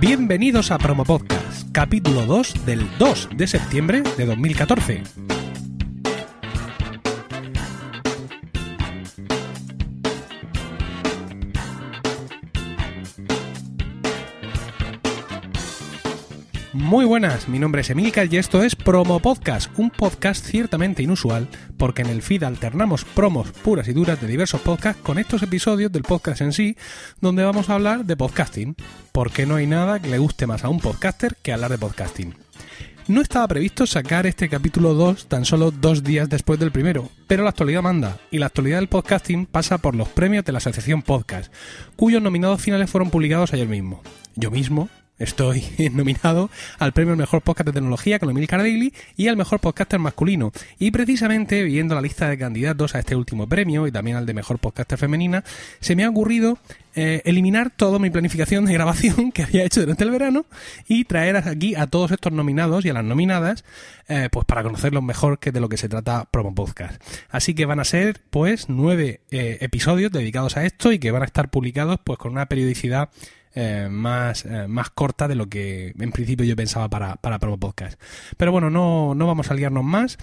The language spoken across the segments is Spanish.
Bienvenidos a Promo Podcast, capítulo 2 del 2 de septiembre de 2014. Muy buenas, mi nombre es Emilcar y esto es Promo Podcast, un podcast ciertamente inusual porque en el feed alternamos promos puras y duras de diversos podcasts con estos episodios del podcast en sí, donde vamos a hablar de podcasting, porque no hay nada que le guste más a un podcaster que hablar de podcasting. No estaba previsto sacar este capítulo 2 tan solo dos días después del primero, pero la actualidad manda, y la actualidad del podcasting pasa por los premios de la Asociación Podcast, cuyos nominados finales fueron publicados ayer mismo. Yo mismo, Estoy nominado al premio mejor podcast de tecnología con Emil Daily y al mejor podcaster masculino. Y precisamente, viendo la lista de candidatos a este último premio y también al de mejor podcaster femenina, se me ha ocurrido eh, eliminar toda mi planificación de grabación que había hecho durante el verano y traer aquí a todos estos nominados y a las nominadas, eh, pues para conocerlos mejor que de lo que se trata Promo Podcast. Así que van a ser, pues, nueve eh, episodios dedicados a esto y que van a estar publicados, pues, con una periodicidad eh, más, eh, más corta de lo que en principio yo pensaba para, para Promo Podcast. Pero bueno, no, no vamos a liarnos más.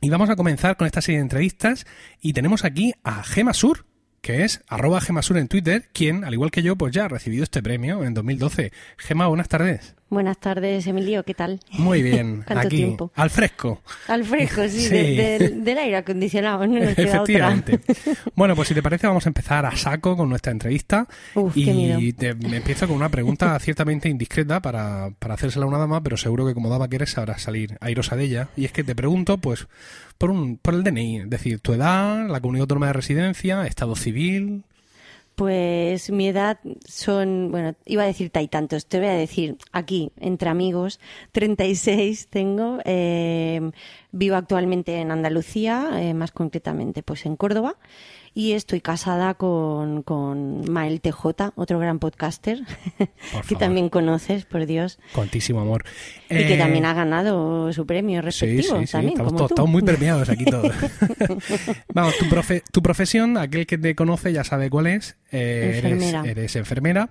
Y vamos a comenzar con esta serie de entrevistas. Y tenemos aquí a Gema Sur, que es arroba Gemasur en Twitter, quien, al igual que yo, pues ya ha recibido este premio en 2012. Gema, buenas tardes. Buenas tardes, Emilio, ¿qué tal? Muy bien, aquí, al fresco. Al fresco, sí, del aire acondicionado, no Efectivamente. bueno, pues si te parece vamos a empezar a saco con nuestra entrevista Uf, y te, empiezo con una pregunta ciertamente indiscreta para, para hacérsela a una dama, pero seguro que como dama quieres sabrás salir airosa de ella. Y es que te pregunto, pues, por, un, por el DNI, es decir, tu edad, la comunidad autónoma de residencia, estado civil, pues mi edad son, bueno, iba a decir y tantos, te voy a decir aquí, entre amigos, 36 tengo, eh, vivo actualmente en Andalucía, eh, más concretamente pues en Córdoba, y estoy casada con, con Mael TJ, otro gran podcaster que también conoces, por Dios. Cuantísimo amor. Y que eh, también ha ganado su premio respectivo. Sí, sí, también, estamos, muy premiados aquí todos. Vamos, tu, tu profesión, aquel que te conoce ya sabe cuál es. Eh, enfermera. Eres, enfermera.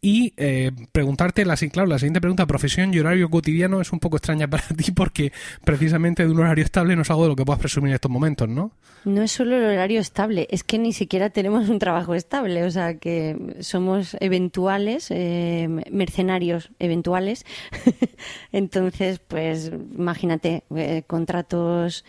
Y eh, preguntarte, la, claro, la siguiente pregunta, profesión y horario cotidiano es un poco extraña para ti porque precisamente de un horario estable no es algo de lo que puedas presumir en estos momentos, ¿no? No es solo el horario estable, es que ni siquiera tenemos un trabajo estable, o sea que somos eventuales, eh, mercenarios eventuales. Entonces, pues imagínate, eh, contratos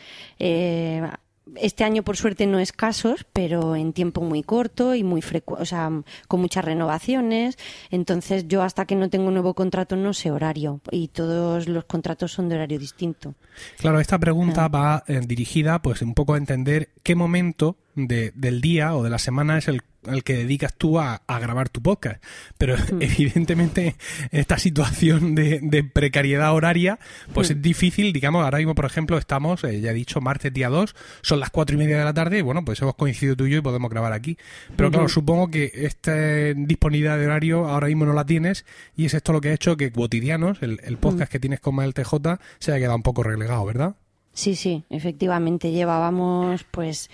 este año por suerte no escasos, pero en tiempo muy corto y muy frecuente, o sea, con muchas renovaciones. Entonces yo hasta que no tengo un nuevo contrato no sé horario y todos los contratos son de horario distinto. Claro, esta pregunta ah. va eh, dirigida pues un poco a entender qué momento de, del día o de la semana es el al que dedicas tú a, grabar tu podcast. Pero hmm. evidentemente esta situación de, precariedad horaria, pues hmm. es difícil, digamos, ahora mismo, por ejemplo, estamos, eh, ya he dicho, martes día 2, son las cuatro y media de la tarde, y bueno, pues hemos coincidido tú y yo y podemos grabar aquí. Pero claro, supongo que esta disponibilidad de horario ahora mismo no la tienes, y es esto lo que ha hecho que Cotidianos, el, el podcast hmm. que tienes con el TJ, se haya quedado un poco relegado, ¿verdad? Sí, sí, efectivamente. Llevábamos, pues,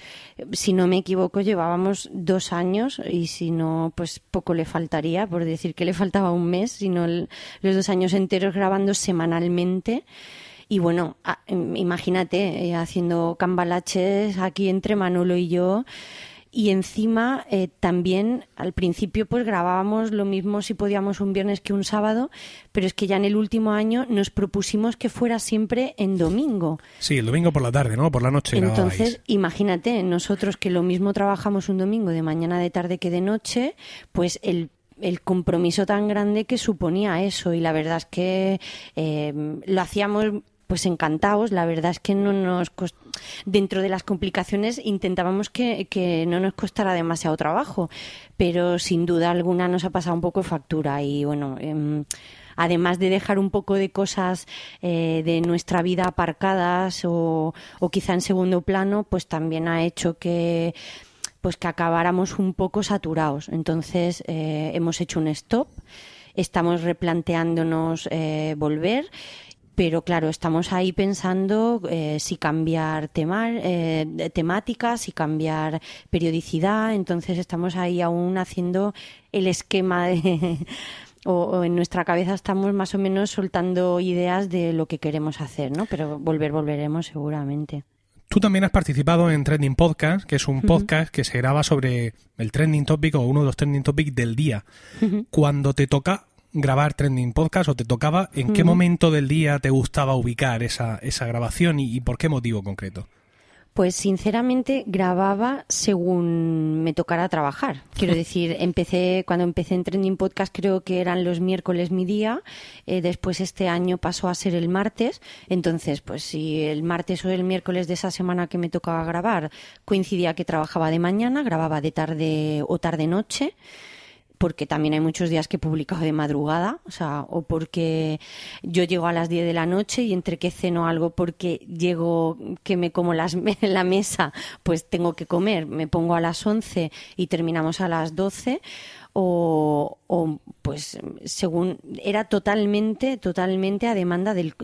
si no me equivoco, llevábamos dos años y si no, pues poco le faltaría, por decir que le faltaba un mes, sino los dos años enteros grabando semanalmente. Y bueno, imagínate, eh, haciendo cambalaches aquí entre Manolo y yo y encima eh, también al principio pues grabábamos lo mismo si podíamos un viernes que un sábado, pero es que ya en el último año nos propusimos que fuera siempre en domingo. Sí, el domingo por la tarde, ¿no? Por la noche. Entonces, imagínate, nosotros que lo mismo trabajamos un domingo de mañana de tarde que de noche, pues el el compromiso tan grande que suponía eso y la verdad es que eh, lo hacíamos pues encantados. La verdad es que no nos dentro de las complicaciones intentábamos que, no nos costara demasiado trabajo, pero sin duda alguna nos ha pasado un poco de factura y bueno. Em, además de dejar un poco de cosas eh, de nuestra vida aparcadas o, quizá en segundo plano, pues también ha hecho que pues que acabáramos un poco saturados. Entonces eh, hemos hecho un stop, estamos replanteándonos eh, volver pero claro, estamos ahí pensando eh, si cambiar tema, eh, temáticas, si cambiar periodicidad, entonces estamos ahí aún haciendo el esquema de, o, en nuestra cabeza estamos más o menos soltando ideas de lo que queremos hacer, ¿no? Pero volver, volveremos seguramente. Tú también has participado en Trending Podcast, que es un podcast que se graba sobre el trending topic o uno de los trending topics del día. Cuando te toca grabar Trending Podcast o te tocaba, ¿en qué momento del día te gustaba ubicar esa, esa grabación y por qué motivo concreto? Pues sinceramente grababa según me tocara trabajar. Quiero decir, empecé cuando empecé en Trending Podcast creo que eran los miércoles mi día. Eh, después este año pasó a ser el martes. Entonces, pues si el martes o el miércoles de esa semana que me tocaba grabar coincidía que trabajaba de mañana, grababa de tarde o tarde noche porque también hay muchos días que he publicado de madrugada, o sea, o porque yo llego a las 10 de la noche y entre que ceno algo porque llego que me como las, la mesa, pues tengo que comer, me pongo a las 11 y terminamos a las 12 o, pues según era totalmente totalmente a demanda del,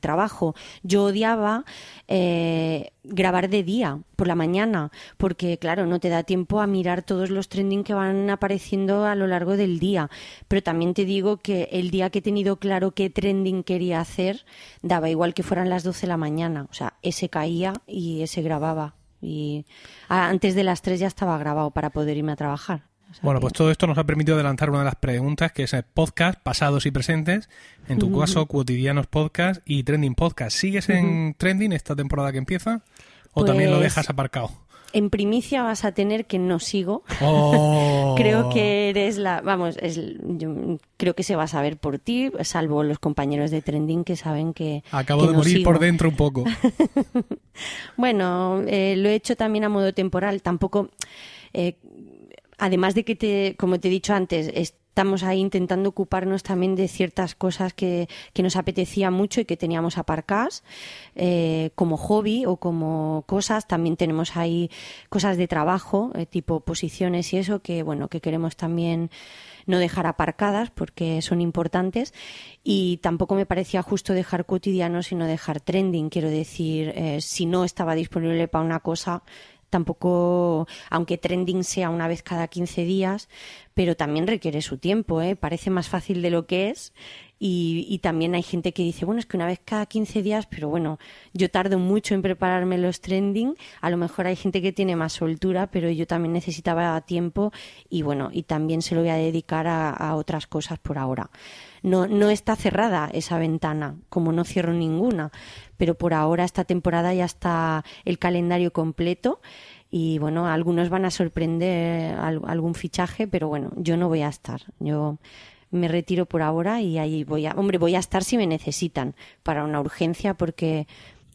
trabajo. Yo odiaba eh, grabar de día por la mañana porque claro no te da tiempo a mirar todos los trending que van apareciendo a lo largo del día. Pero también te digo que el día que he tenido claro qué trending quería hacer daba igual que fueran las 12 de la mañana. O sea ese caía y ese grababa. Y antes de las 3 ya estaba grabado para poder irme a trabajar bueno, pues todo esto nos ha permitido adelantar una de las preguntas, que es el podcast pasados y presentes. En tu caso, cotidianos podcast y trending podcast. ¿Sigues en trending esta temporada que empieza? ¿O también lo pues dejas aparcado? En primicia vas a tener que no sigo. Oh. creo que eres la, vamos, es, yo creo que se va a saber por ti, salvo los compañeros de trending que saben que. Acabo de morir por dentro un poco. bueno, eh, lo he hecho también a modo temporal. Tampoco. Eh, además de que, te, como te he dicho antes, estamos ahí intentando ocuparnos también de ciertas cosas que, que nos apetecía mucho y que teníamos aparcadas eh, como hobby o como cosas. También tenemos ahí cosas de trabajo, eh, tipo posiciones y eso, que bueno, que queremos también no dejar aparcadas porque son importantes y tampoco me parecía justo dejar cotidiano sino dejar trending. Quiero decir, eh, si no estaba disponible para una cosa, tampoco, aunque trending sea una vez cada 15 días, pero también requiere su tiempo, ¿eh? parece más fácil de lo que es. Y, también hay gente que dice, bueno, es que una vez cada 15 días, pero bueno, yo tardo mucho en prepararme los trending, a lo mejor hay gente que tiene más soltura, pero yo también necesitaba tiempo y bueno, y también se lo voy a dedicar a, a otras cosas por ahora. No, no está cerrada esa ventana, como no cierro ninguna, pero por ahora esta temporada ya está el calendario completo y bueno, algunos van a sorprender algún fichaje, pero bueno, yo no voy a estar. Yo me retiro por ahora y ahí voy a, hombre, voy a estar si me necesitan para una urgencia porque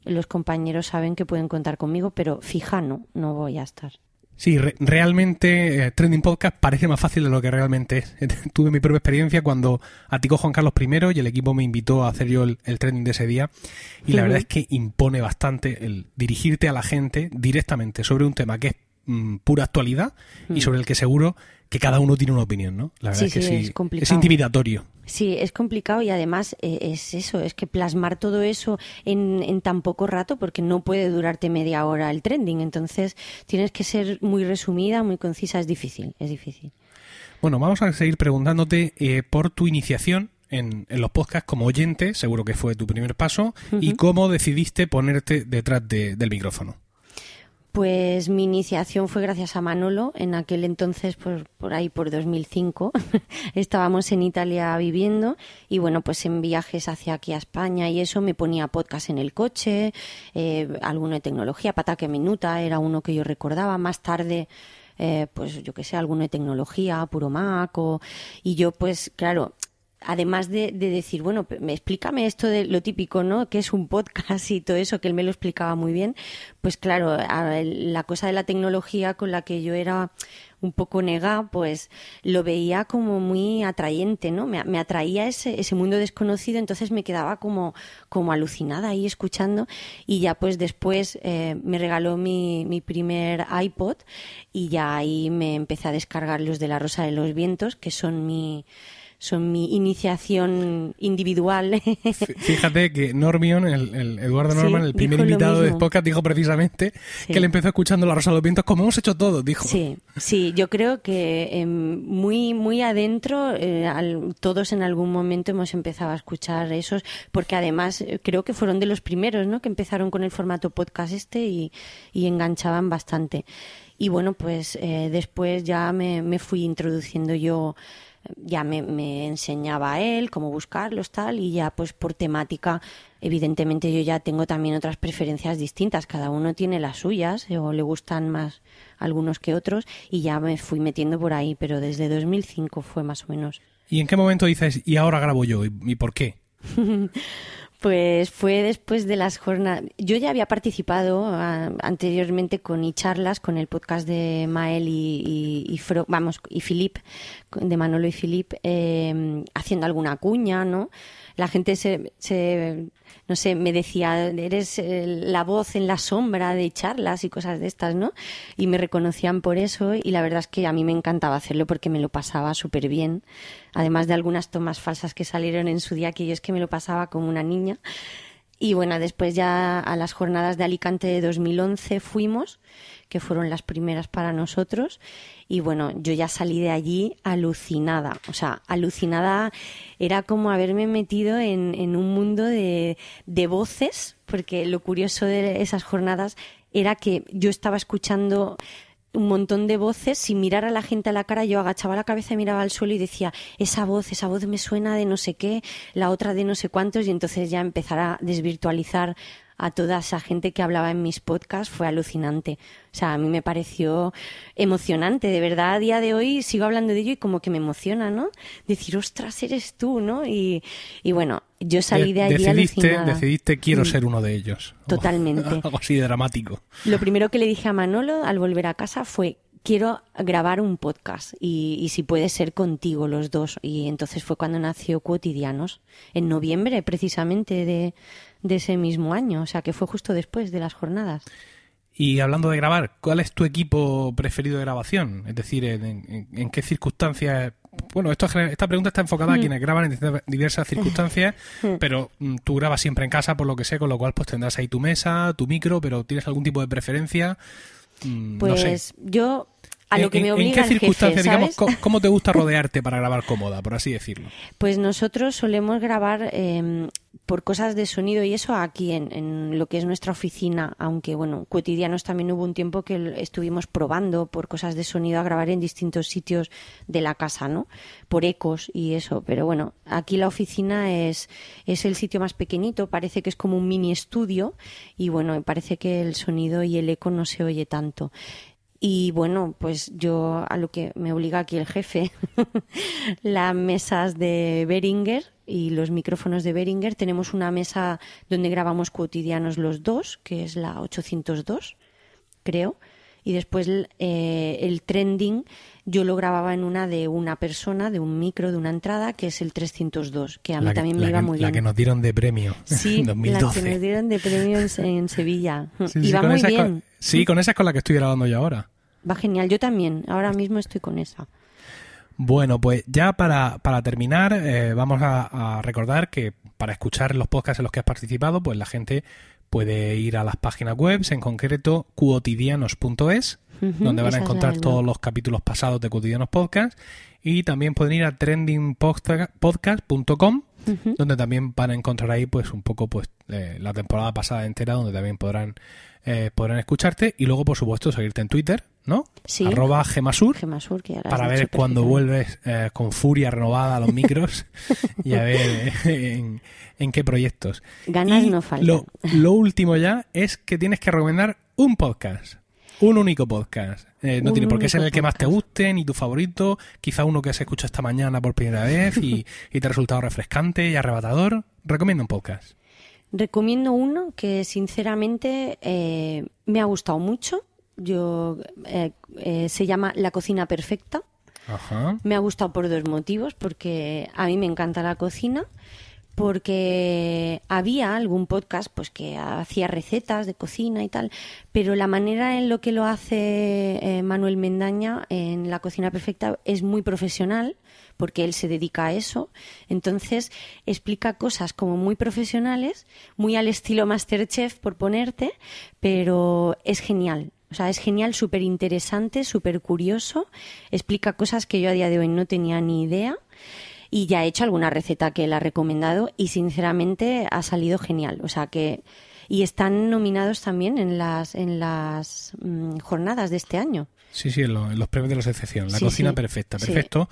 los compañeros saben que pueden contar conmigo, pero fija no, no voy a estar. Sí, realmente eh, Trending Podcast parece más fácil de lo que realmente es. Tuve mi propia experiencia cuando aticó Juan Carlos I y el equipo me invitó a hacer yo el, trending de ese día. Y la verdad es que impone bastante el dirigirte a la gente directamente sobre un tema que es mm, pura actualidad y mm. sobre el que seguro que cada uno tiene una opinión, ¿no? La verdad es que sí, es intimidatorio. Sí, es complicado y además eh, es eso, es que plasmar todo eso en, tan poco rato, porque no puede durarte media hora el trending, entonces tienes que ser muy resumida, muy concisa, es difícil, es difícil. Bueno, vamos a seguir preguntándote eh, por tu iniciación en, los podcasts como oyente, seguro que fue tu primer paso, y cómo decidiste ponerte detrás del micrófono. Pues mi iniciación fue gracias a Manolo. En aquel entonces, por, por ahí por 2005, estábamos en Italia viviendo y bueno, pues en viajes hacia aquí a España y eso me ponía podcast en el coche, eh, alguno de tecnología, Pataque Minuta era uno que yo recordaba. Más tarde, eh, pues yo que sé, alguno de tecnología, Puro Mac y yo pues claro, además de, decir, bueno, explícame esto de lo típico, ¿no? Que es un podcast y todo eso, que él me lo explicaba muy bien, pues claro, la cosa de la tecnología con la que yo era un poco negada, pues lo veía como muy atrayente, ¿no? Me, atraía ese, ese mundo desconocido, entonces me quedaba como, como alucinada ahí escuchando y ya pues después eh, me regaló mi, mi primer iPod y ya ahí me empecé a descargar los de la Rosa de los Vientos, que son mi son mi iniciación individual. Fíjate que Normion, el, Eduardo Norman, el primer invitado de podcast, dijo precisamente que le empezó escuchando La Rosa de los Vientos como hemos hecho todos, dijo. Sí, sí, yo creo que em, muy, muy adentro eh, todos en algún momento hemos empezado a escuchar esos, porque además eh, creo que fueron de los primeros, ¿no? Que empezaron con el formato podcast este y, y enganchaban bastante. Y bueno, pues eh, después ya me, me fui introduciendo yo ya me, enseñaba a él cómo buscarlos tal y ya pues por temática evidentemente yo ya tengo también otras preferencias distintas. Cada uno tiene las suyas o le gustan más algunos que otros y ya me fui metiendo por ahí pero desde 2005 fue más o menos. ¿y en qué momento dices y ahora grabo yo y por qué? Pues fue después de las jornadas. Yo ya había participado ah, anteriormente con y charlas con el podcast de Mael y, y, vamos y Filip, de Manolo y Filip, eh, haciendo alguna cuña, ¿no? La gente se, se no sé, me decía, eres eh, la voz en la sombra de charlas y cosas de estas, ¿no? Y me reconocían por eso y la verdad es que a mí me encantaba hacerlo porque me lo pasaba súper bien. Además de algunas tomas falsas que salieron en su día, que yo es que me lo pasaba como una niña. Y bueno, después ya a las jornadas de Alicante de 2011 fuimos que fueron las primeras para nosotros. Y bueno, yo ya salí de allí alucinada. O sea, alucinada era como haberme metido en, en un mundo de, de voces, porque lo curioso de esas jornadas era que yo estaba escuchando un montón de voces, sin mirar a la gente a la cara, yo agachaba la cabeza y miraba al suelo y decía, esa voz, esa voz me suena de no sé qué, la otra de no sé cuántos, y entonces ya empezar a desvirtualizar a toda esa gente que hablaba en mis podcasts fue alucinante. O sea, a mí me pareció emocionante. De verdad, a día de hoy sigo hablando de ello y como que me emociona, ¿no? Decir, ostras, eres tú, ¿no? Y, y bueno, yo salí de allí decidiste, alucinada. Decidiste, quiero mm. ser uno de ellos. Totalmente. algo así de dramático. Lo primero que le dije a Manolo al volver a casa fue, quiero grabar un podcast y, y, si puede ser contigo los dos. Y entonces fue cuando nació Cotidianos, en noviembre precisamente de, de ese mismo año, o sea que fue justo después de las jornadas. Y hablando de grabar, ¿cuál es tu equipo preferido de grabación? Es decir, ¿en, qué circunstancias? Bueno, esto, esta pregunta está enfocada a hmm. quienes graban en diversas circunstancias, hmm. pero mm, tú grabas siempre en casa, por lo que sé, con lo cual pues tendrás ahí tu mesa, tu micro, pero ¿tienes algún tipo de preferencia? Mm, pues yo a lo que me obliga ¿En qué circunstancias, digamos, ¿cómo, te gusta rodearte para grabar cómoda, por así decirlo? Pues nosotros solemos grabar em, por cosas de sonido y eso aquí en, lo que es nuestra oficina, aunque bueno, cotidianos también hubo un tiempo que estuvimos probando por cosas de sonido a grabar en distintos sitios de la casa, ¿no? Por ecos y eso, pero bueno, aquí la oficina es, es el sitio más pequeñito, parece que es como un mini estudio y bueno, parece que el sonido y el eco no se oye tanto. Y bueno, pues yo a lo que me obliga aquí el jefe, las mesas de Beringer y los micrófonos de Beringer. Tenemos una mesa donde grabamos cotidianos los dos, que es la 802, creo. Y después eh, el trending yo lo grababa en una de una persona, de un micro, de una entrada, que es el 302, que a mí también me iba muy bien. La que nos dieron de premio sí, en 2012. la que nos dieron de premio en, Sevilla. iba muy bien. sí, con esa es con la que estoy grabando yo ahora. Va genial, yo también, ahora mismo estoy con esa. Bueno, pues ya para, para terminar, eh, vamos a, recordar que para escuchar los podcasts en los que has participado, pues la gente puede ir a las páginas web, en concreto cuotidianos.es, donde van a encontrar todos los capítulos pasados de Cotidianos Podcast, y también pueden ir a trendingpodcast.com, donde también van a encontrar ahí pues un poco pues eh, la temporada pasada entera, donde también podrán eh, podrán escucharte y luego, por supuesto, seguirte en Twitter, ¿no? Sí. Arroba Gemasur. para ver cuando vuelves eh, con furia renovada a los micros y a ver en, qué proyectos. Ganas no faltan. Lo, lo, último ya es que tienes que recomendar un podcast. Un único podcast. no tiene por qué ser el que más te guste, ni tu favorito. Quizá uno que se escucha esta mañana por primera vez y, y te ha resultado refrescante y arrebatador. Recomienda un podcast. Recomiendo uno que sinceramente eh, me ha gustado mucho. Yo eh, eh, se llama La cocina perfecta. Me ha gustado por dos motivos, porque a mí me encanta la cocina, porque había algún podcast pues que hacía recetas de cocina y tal, pero la manera en lo que lo hace eh, Manuel Mendaña en la cocina perfecta es muy profesional porque él se dedica a eso. Entonces explica cosas como muy profesionales, muy al estilo Masterchef por ponerte, pero es genial. O sea, es genial, súper interesante, súper curioso. Explica cosas que yo a día de hoy no tenía ni idea y ya he hecho alguna receta que él ha recomendado y sinceramente ha salido genial. O sea que y están nominados también en las en las mm, jornadas de este año. Sí, sí, en, los premios de la excepción. La cocina perfecta, perfecto.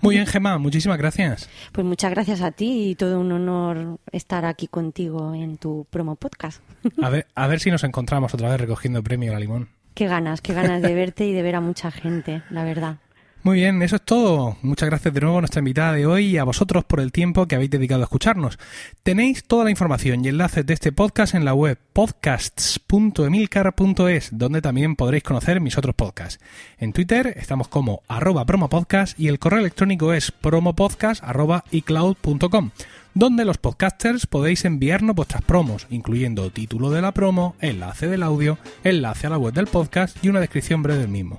Muy bien, Gemma, muchísimas gracias. Pues muchas gracias a ti y todo un honor estar aquí contigo en tu promo podcast. A ver, a ver si nos encontramos otra vez recogiendo premio a la limón. Qué ganas, qué ganas de verte y de ver a mucha gente, la verdad. Muy bien, eso es todo. Muchas gracias de nuevo a nuestra invitada de hoy y a vosotros por el tiempo que habéis dedicado a escucharnos. Tenéis toda la información y enlaces de este podcast en la web podcasts.emilcar.es, donde también podréis conocer mis otros podcasts. En Twitter estamos como arroba promopodcast y el correo electrónico es promopodcast.icloud.com donde los podcasters podéis enviarnos vuestras promos, incluyendo título de la promo, enlace del audio, enlace a la web del podcast y una descripción breve del mismo.